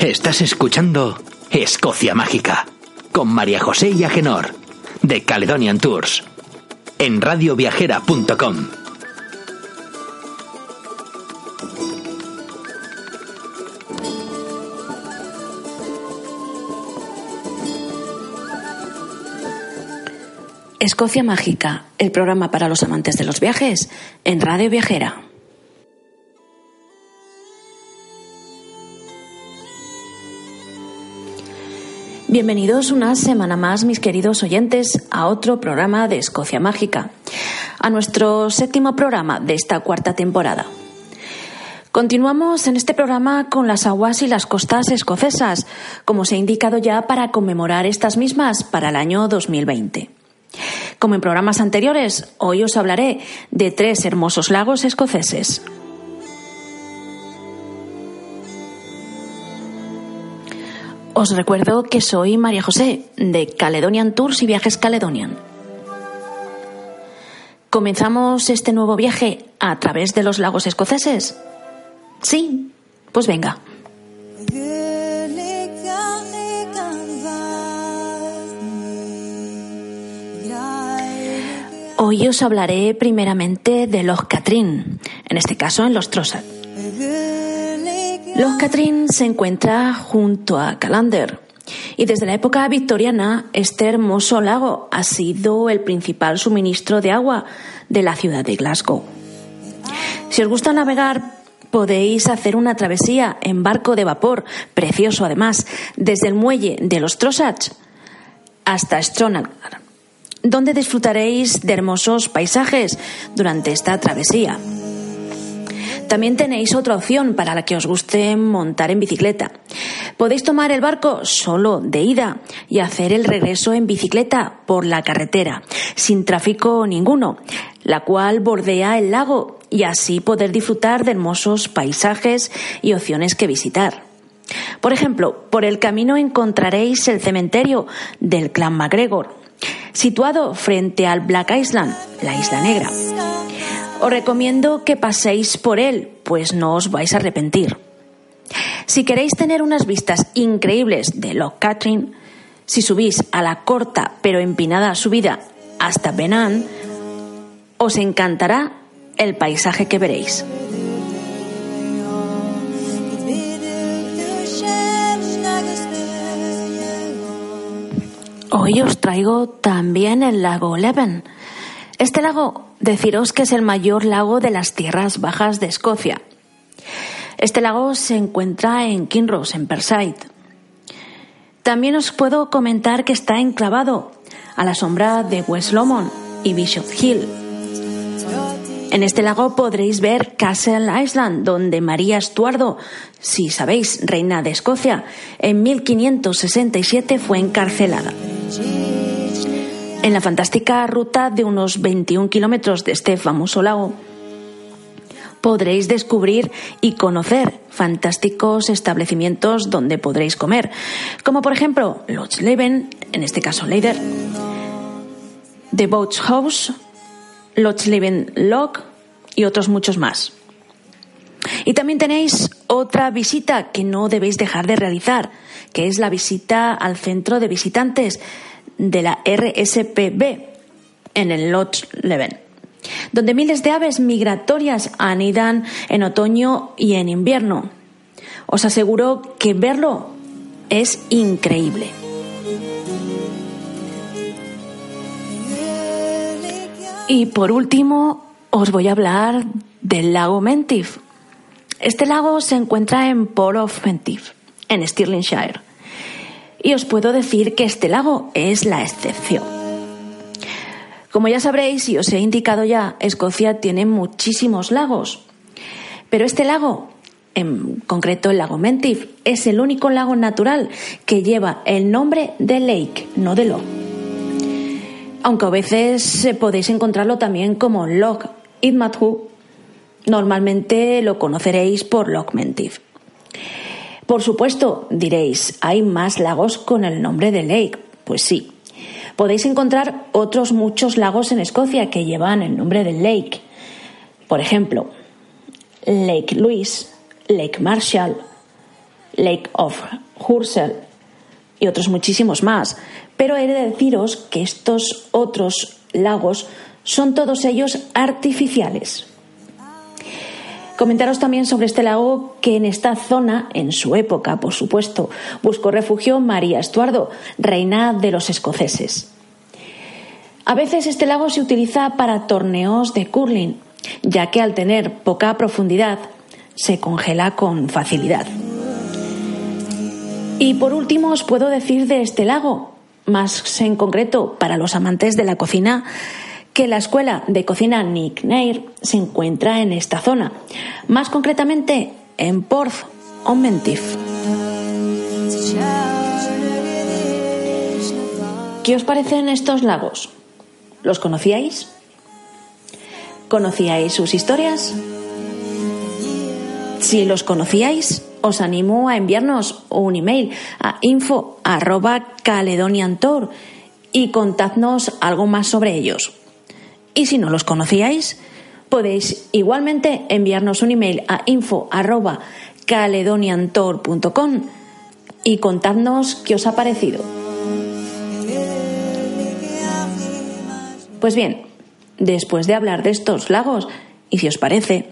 Estás escuchando Escocia Mágica con María José y Agenor de Caledonian Tours en radioviajera.com. Escocia Mágica, el programa para los amantes de los viajes en Radio Viajera. Bienvenidos una semana más, mis queridos oyentes, a otro programa de Escocia Mágica, a nuestro séptimo programa de esta cuarta temporada. Continuamos en este programa con las aguas y las costas escocesas, como se ha indicado ya para conmemorar estas mismas para el año 2020. Como en programas anteriores, hoy os hablaré de tres hermosos lagos escoceses. Os recuerdo que soy María José, de Caledonian Tours y Viajes Caledonian. ¿Comenzamos este nuevo viaje a través de los lagos escoceses? Sí, pues venga. Hoy os hablaré primeramente de los Catrín, en este caso en los Trossard. Los Catrín se encuentra junto a Calander y desde la época victoriana este hermoso lago ha sido el principal suministro de agua de la ciudad de Glasgow. Si os gusta navegar, podéis hacer una travesía en barco de vapor, precioso además, desde el muelle de los Trossachs hasta Stronach donde disfrutaréis de hermosos paisajes durante esta travesía. También tenéis otra opción para la que os guste montar en bicicleta. Podéis tomar el barco solo de ida y hacer el regreso en bicicleta por la carretera, sin tráfico ninguno, la cual bordea el lago y así poder disfrutar de hermosos paisajes y opciones que visitar. Por ejemplo, por el camino encontraréis el cementerio del clan MacGregor, situado frente al Black Island, la Isla Negra. Os recomiendo que paséis por él, pues no os vais a arrepentir. Si queréis tener unas vistas increíbles de Loch Catherine, si subís a la corta pero empinada subida hasta Benan, os encantará el paisaje que veréis. Hoy os traigo también el lago Leven. Este lago, deciros que es el mayor lago de las tierras bajas de Escocia. Este lago se encuentra en Kinross, en Perside. También os puedo comentar que está enclavado a la sombra de West Lomond y Bishop Hill. En este lago podréis ver Castle Island, donde María Estuardo, si sabéis, reina de Escocia, en 1567 fue encarcelada. En la fantástica ruta de unos 21 kilómetros de este famoso lago, podréis descubrir y conocer fantásticos establecimientos donde podréis comer, como por ejemplo Leven, en este caso Leider, The Boats House, Leven Lock y otros muchos más. Y también tenéis otra visita que no debéis dejar de realizar, que es la visita al centro de visitantes de la RSPB en el Lodge Leven, donde miles de aves migratorias anidan en otoño y en invierno. Os aseguro que verlo es increíble. Y por último, os voy a hablar del lago Mentif. Este lago se encuentra en Port of Mentif, en Stirlingshire. Y os puedo decir que este lago es la excepción. Como ya sabréis y os he indicado ya, Escocia tiene muchísimos lagos. Pero este lago, en concreto el lago Mentif, es el único lago natural que lleva el nombre de Lake, no de Loch. Aunque a veces podéis encontrarlo también como Loch Idmathu, normalmente lo conoceréis por Loch Mentif. Por supuesto, diréis, ¿hay más lagos con el nombre de Lake? Pues sí. Podéis encontrar otros muchos lagos en Escocia que llevan el nombre de Lake. Por ejemplo, Lake Louise, Lake Marshall, Lake of Hursel y otros muchísimos más. Pero he de deciros que estos otros lagos son todos ellos artificiales. Comentaros también sobre este lago que en esta zona, en su época, por supuesto, buscó refugio María Estuardo, reina de los escoceses. A veces este lago se utiliza para torneos de curling, ya que al tener poca profundidad se congela con facilidad. Y por último os puedo decir de este lago, más en concreto para los amantes de la cocina, que la escuela de cocina Nick Nair se encuentra en esta zona, más concretamente en Porth o Mentif. ¿Qué os parecen estos lagos? ¿Los conocíais? ¿Conocíais sus historias? Si los conocíais, os animo a enviarnos un email a info.caledoniantour y contadnos algo más sobre ellos. Y si no los conocíais, podéis igualmente enviarnos un email a info.caledoniantour.com y contadnos qué os ha parecido. Pues bien, después de hablar de estos lagos, y si os parece,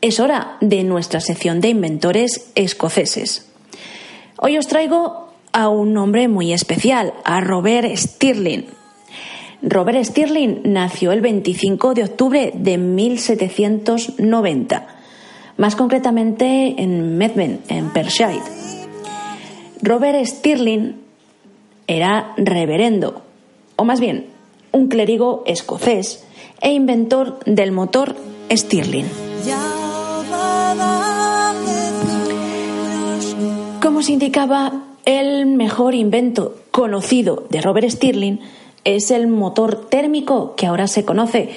es hora de nuestra sección de inventores escoceses. Hoy os traigo a un hombre muy especial, a Robert Stirling. Robert Stirling nació el 25 de octubre de 1790, más concretamente en Medmen, en Perthshire. Robert Stirling era reverendo, o más bien, un clérigo escocés e inventor del motor Stirling. Como se indicaba, el mejor invento conocido de Robert Stirling es el motor térmico que ahora se conoce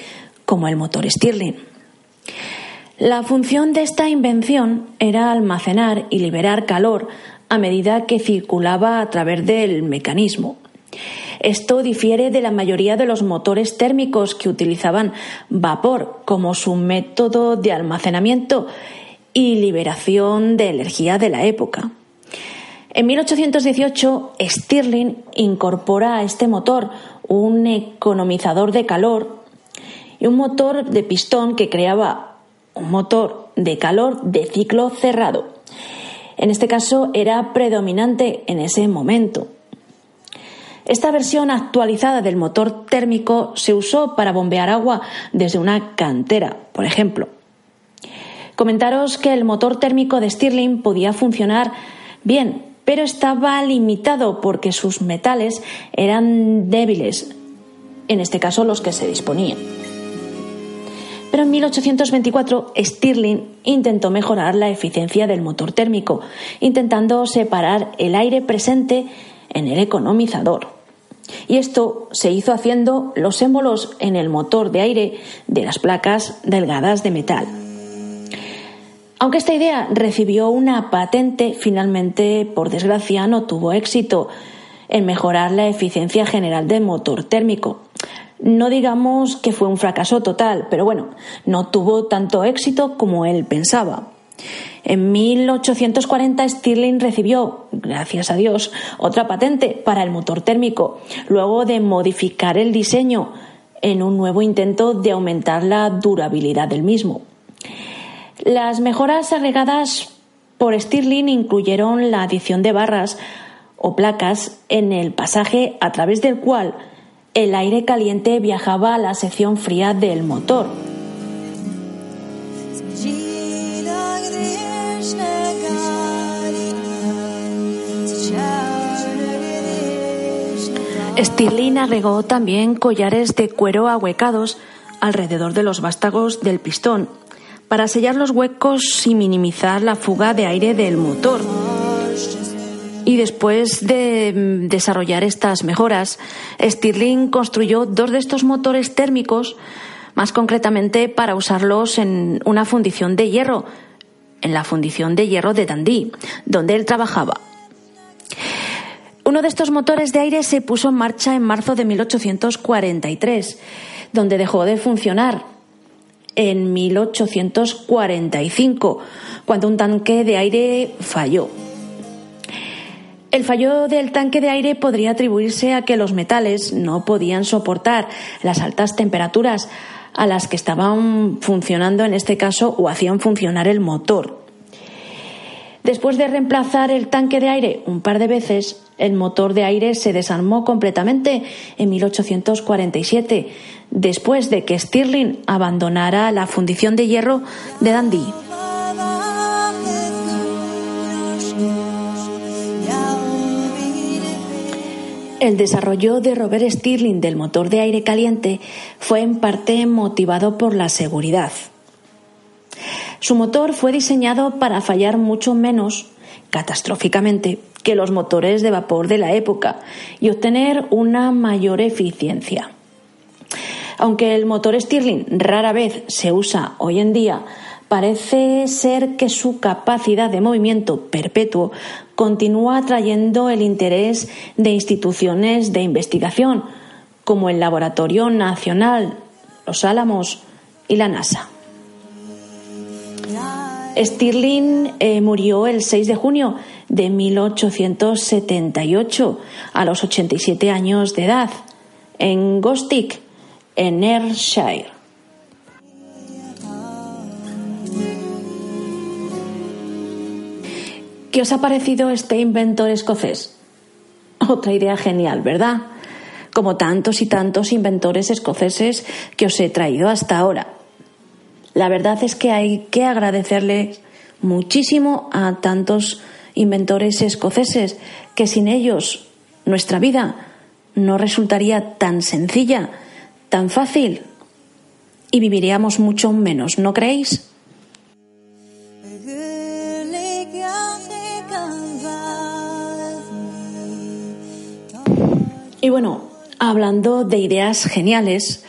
como el motor Stirling. La función de esta invención era almacenar y liberar calor a medida que circulaba a través del mecanismo. Esto difiere de la mayoría de los motores térmicos que utilizaban vapor como su método de almacenamiento y liberación de energía de la época. En 1818, Stirling incorpora a este motor un economizador de calor y un motor de pistón que creaba un motor de calor de ciclo cerrado. En este caso era predominante en ese momento. Esta versión actualizada del motor térmico se usó para bombear agua desde una cantera, por ejemplo. Comentaros que el motor térmico de Stirling podía funcionar bien pero estaba limitado porque sus metales eran débiles, en este caso los que se disponían. Pero en 1824 Stirling intentó mejorar la eficiencia del motor térmico, intentando separar el aire presente en el economizador. Y esto se hizo haciendo los émbolos en el motor de aire de las placas delgadas de metal. Aunque esta idea recibió una patente, finalmente, por desgracia, no tuvo éxito en mejorar la eficiencia general del motor térmico. No digamos que fue un fracaso total, pero bueno, no tuvo tanto éxito como él pensaba. En 1840 Stirling recibió, gracias a Dios, otra patente para el motor térmico, luego de modificar el diseño en un nuevo intento de aumentar la durabilidad del mismo. Las mejoras agregadas por Stirling incluyeron la adición de barras o placas en el pasaje a través del cual el aire caliente viajaba a la sección fría del motor. Stirling agregó también collares de cuero ahuecados alrededor de los vástagos del pistón para sellar los huecos y minimizar la fuga de aire del motor. Y después de mm, desarrollar estas mejoras, Stirling construyó dos de estos motores térmicos, más concretamente para usarlos en una fundición de hierro, en la fundición de hierro de Dundee, donde él trabajaba. Uno de estos motores de aire se puso en marcha en marzo de 1843, donde dejó de funcionar en 1845, cuando un tanque de aire falló. El fallo del tanque de aire podría atribuirse a que los metales no podían soportar las altas temperaturas a las que estaban funcionando en este caso o hacían funcionar el motor. Después de reemplazar el tanque de aire un par de veces, el motor de aire se desarmó completamente en 1847, después de que Stirling abandonara la fundición de hierro de Dundee. El desarrollo de Robert Stirling del motor de aire caliente fue en parte motivado por la seguridad. Su motor fue diseñado para fallar mucho menos, catastróficamente, que los motores de vapor de la época y obtener una mayor eficiencia. Aunque el motor Stirling rara vez se usa hoy en día, parece ser que su capacidad de movimiento perpetuo continúa atrayendo el interés de instituciones de investigación, como el Laboratorio Nacional, los Álamos y la NASA. Stirling eh, murió el 6 de junio de 1878 a los 87 años de edad en Gostick, en Ayrshire. ¿Qué os ha parecido este inventor escocés? Otra idea genial, ¿verdad? Como tantos y tantos inventores escoceses que os he traído hasta ahora. La verdad es que hay que agradecerle muchísimo a tantos inventores escoceses que sin ellos nuestra vida no resultaría tan sencilla, tan fácil y viviríamos mucho menos, ¿no creéis? Y bueno, hablando de ideas geniales,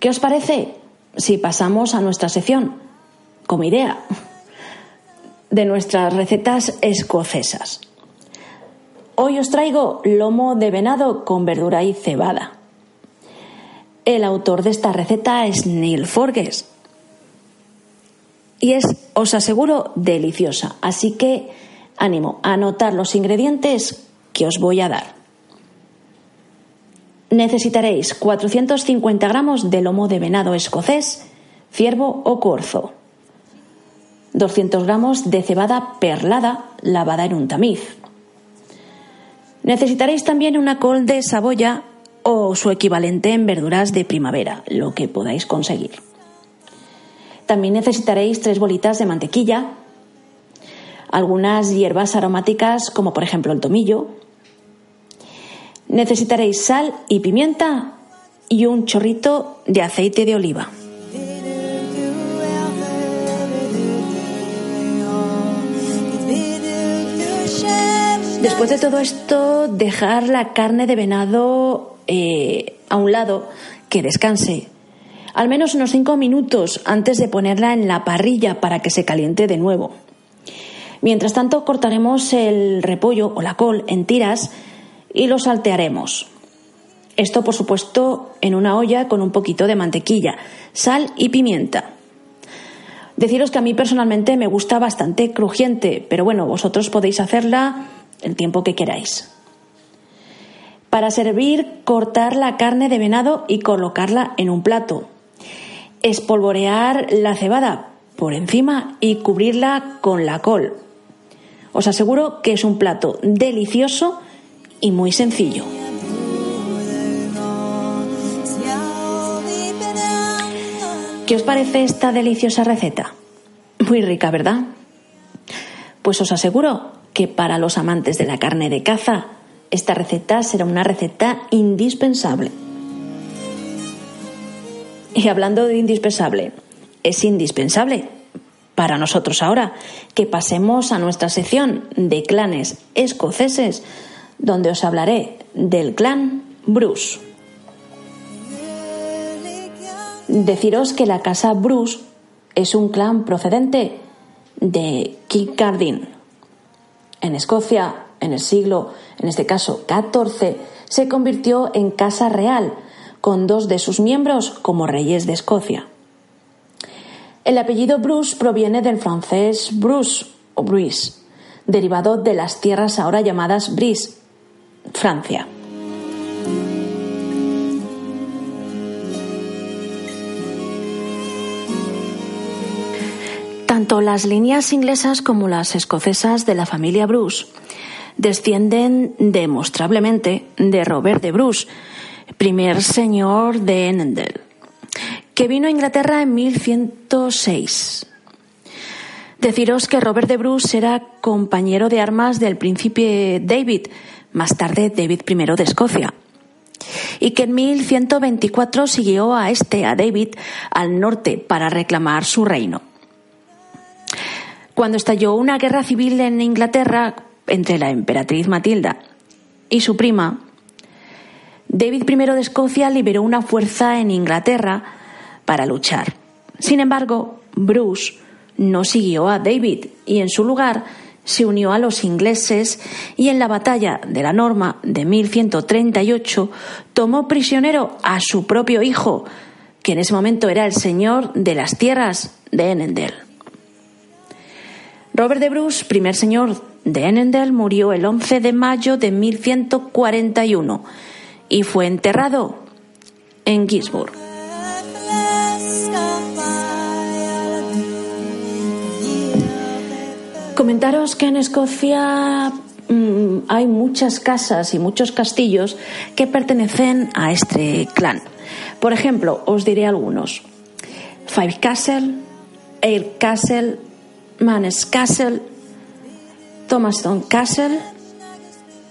¿qué os parece si pasamos a nuestra sección, como idea, de nuestras recetas escocesas? Hoy os traigo lomo de venado con verdura y cebada. El autor de esta receta es Neil Forges. Y es, os aseguro, deliciosa. Así que ánimo a anotar los ingredientes que os voy a dar. Necesitaréis 450 gramos de lomo de venado escocés, ciervo o corzo, 200 gramos de cebada perlada lavada en un tamiz. Necesitaréis también una col de saboya o su equivalente en verduras de primavera, lo que podáis conseguir. También necesitaréis tres bolitas de mantequilla, algunas hierbas aromáticas como por ejemplo el tomillo, Necesitaréis sal y pimienta y un chorrito de aceite de oliva. Después de todo esto, dejar la carne de venado eh, a un lado, que descanse, al menos unos 5 minutos antes de ponerla en la parrilla para que se caliente de nuevo. Mientras tanto, cortaremos el repollo o la col en tiras y lo saltearemos. Esto, por supuesto, en una olla con un poquito de mantequilla, sal y pimienta. Deciros que a mí personalmente me gusta bastante crujiente, pero bueno, vosotros podéis hacerla el tiempo que queráis. Para servir, cortar la carne de venado y colocarla en un plato. Espolvorear la cebada por encima y cubrirla con la col. Os aseguro que es un plato delicioso y muy sencillo. ¿Qué os parece esta deliciosa receta? Muy rica, ¿verdad? Pues os aseguro que para los amantes de la carne de caza, esta receta será una receta indispensable. Y hablando de indispensable, es indispensable para nosotros ahora que pasemos a nuestra sección de clanes escoceses donde os hablaré del clan Bruce. Deciros que la casa Bruce es un clan procedente de Kincardine. En Escocia, en el siglo, en este caso XIV, se convirtió en casa real, con dos de sus miembros como reyes de Escocia. El apellido Bruce proviene del francés Bruce o Bruce, derivado de las tierras ahora llamadas Bris, Francia. Tanto las líneas inglesas como las escocesas de la familia Bruce descienden demostrablemente de Robert de Bruce, primer señor de Enendel, que vino a Inglaterra en 1106. Deciros que Robert de Bruce era compañero de armas del príncipe David, más tarde David I de Escocia, y que en 1124 siguió a este, a David, al norte para reclamar su reino. Cuando estalló una guerra civil en Inglaterra entre la emperatriz Matilda y su prima, David I de Escocia liberó una fuerza en Inglaterra para luchar. Sin embargo, Bruce no siguió a David y en su lugar se unió a los ingleses y en la batalla de la Norma de 1138 tomó prisionero a su propio hijo, que en ese momento era el señor de las tierras de Enendel. Robert de Bruce, primer señor de Enendel, murió el 11 de mayo de 1141 y fue enterrado en Gisborne. Comentaros que en Escocia mm, hay muchas casas y muchos castillos que pertenecen a este clan. Por ejemplo, os diré algunos. Five Castle, Air Castle, Mannes Castle, Thomaston Castle,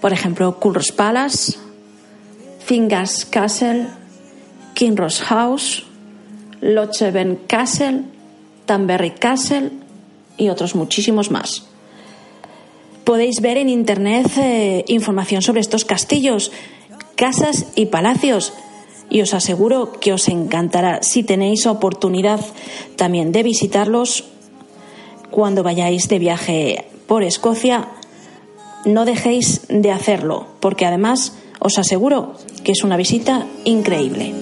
por ejemplo, Culross Palace, Fingers Castle, Kinross House, Locheven Castle, Tamberry Castle y otros muchísimos más. Podéis ver en Internet eh, información sobre estos castillos, casas y palacios y os aseguro que os encantará si tenéis oportunidad también de visitarlos cuando vayáis de viaje por Escocia, no dejéis de hacerlo, porque además os aseguro que es una visita increíble.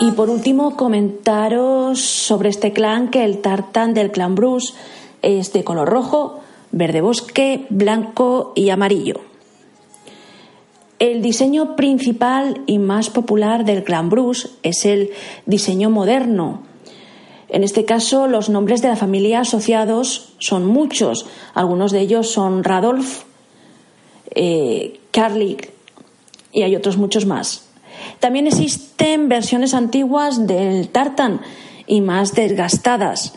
Y por último, comentaros sobre este clan que el tartán del clan Bruce es de color rojo, verde bosque, blanco y amarillo. El diseño principal y más popular del clan Bruce es el diseño moderno. En este caso, los nombres de la familia asociados son muchos. Algunos de ellos son Radolf, eh, y hay otros muchos más. También existen versiones antiguas del tartan y más desgastadas.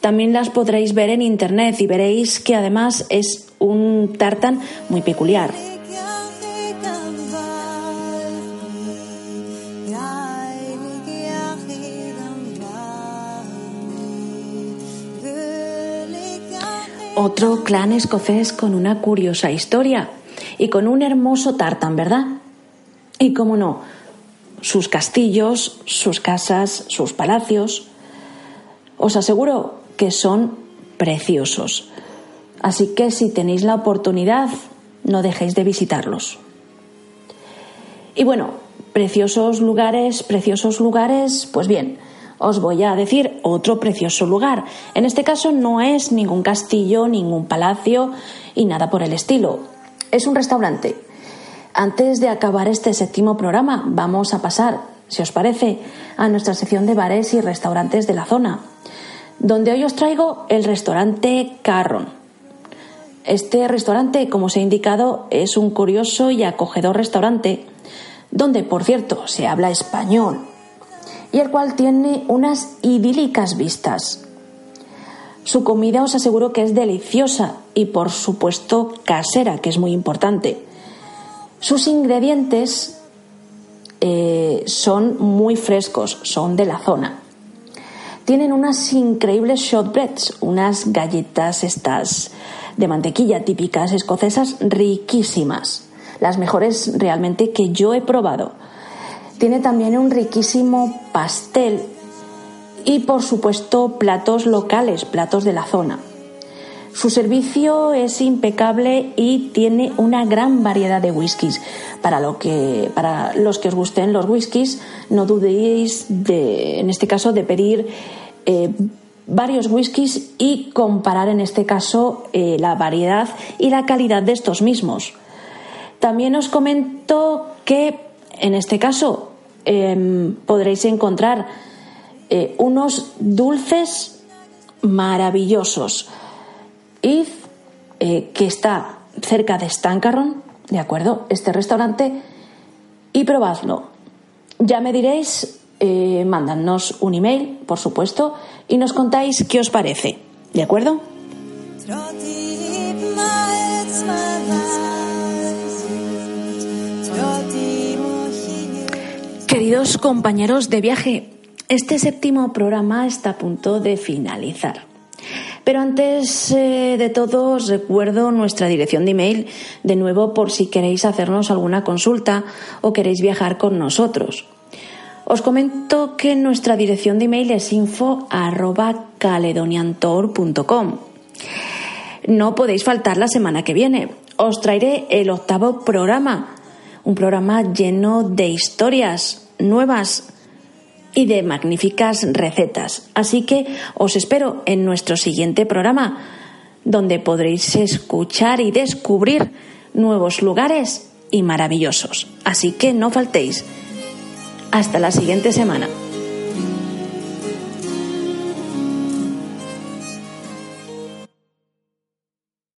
También las podréis ver en internet y veréis que además es un tartan muy peculiar. Otro clan escocés con una curiosa historia y con un hermoso tartan, ¿verdad? Y cómo no, sus castillos, sus casas, sus palacios. Os aseguro que son preciosos. Así que si tenéis la oportunidad, no dejéis de visitarlos. Y bueno, preciosos lugares, preciosos lugares, pues bien, os voy a decir otro precioso lugar. En este caso no es ningún castillo, ningún palacio y nada por el estilo. Es un restaurante. Antes de acabar este séptimo programa, vamos a pasar, si os parece, a nuestra sección de bares y restaurantes de la zona, donde hoy os traigo el restaurante Carron. Este restaurante, como os he indicado, es un curioso y acogedor restaurante, donde, por cierto, se habla español y el cual tiene unas idílicas vistas. Su comida os aseguro que es deliciosa y por supuesto casera, que es muy importante. Sus ingredientes eh, son muy frescos, son de la zona. Tienen unas increíbles shortbreads, unas galletas estas de mantequilla típicas escocesas riquísimas, las mejores realmente que yo he probado tiene también un riquísimo pastel y por supuesto platos locales, platos de la zona. Su servicio es impecable y tiene una gran variedad de whiskies. Para, lo que, para los que os gusten los whiskies, no dudéis de, en este caso, de pedir eh, varios whiskies y comparar en este caso eh, la variedad y la calidad de estos mismos. También os comento que en este caso em, podréis encontrar eh, unos dulces maravillosos. Id, eh, que está cerca de Stancaron, ¿de acuerdo? Este restaurante, y probadlo. Ya me diréis, eh, mándanos un email, por supuesto, y nos contáis qué os parece, ¿de acuerdo? Queridos compañeros de viaje, este séptimo programa está a punto de finalizar. Pero antes eh, de todo os recuerdo nuestra dirección de email de nuevo por si queréis hacernos alguna consulta o queréis viajar con nosotros. Os comento que nuestra dirección de email es info No podéis faltar la semana que viene. Os traeré el octavo programa, un programa lleno de historias nuevas y de magníficas recetas. Así que os espero en nuestro siguiente programa, donde podréis escuchar y descubrir nuevos lugares y maravillosos. Así que no faltéis. Hasta la siguiente semana.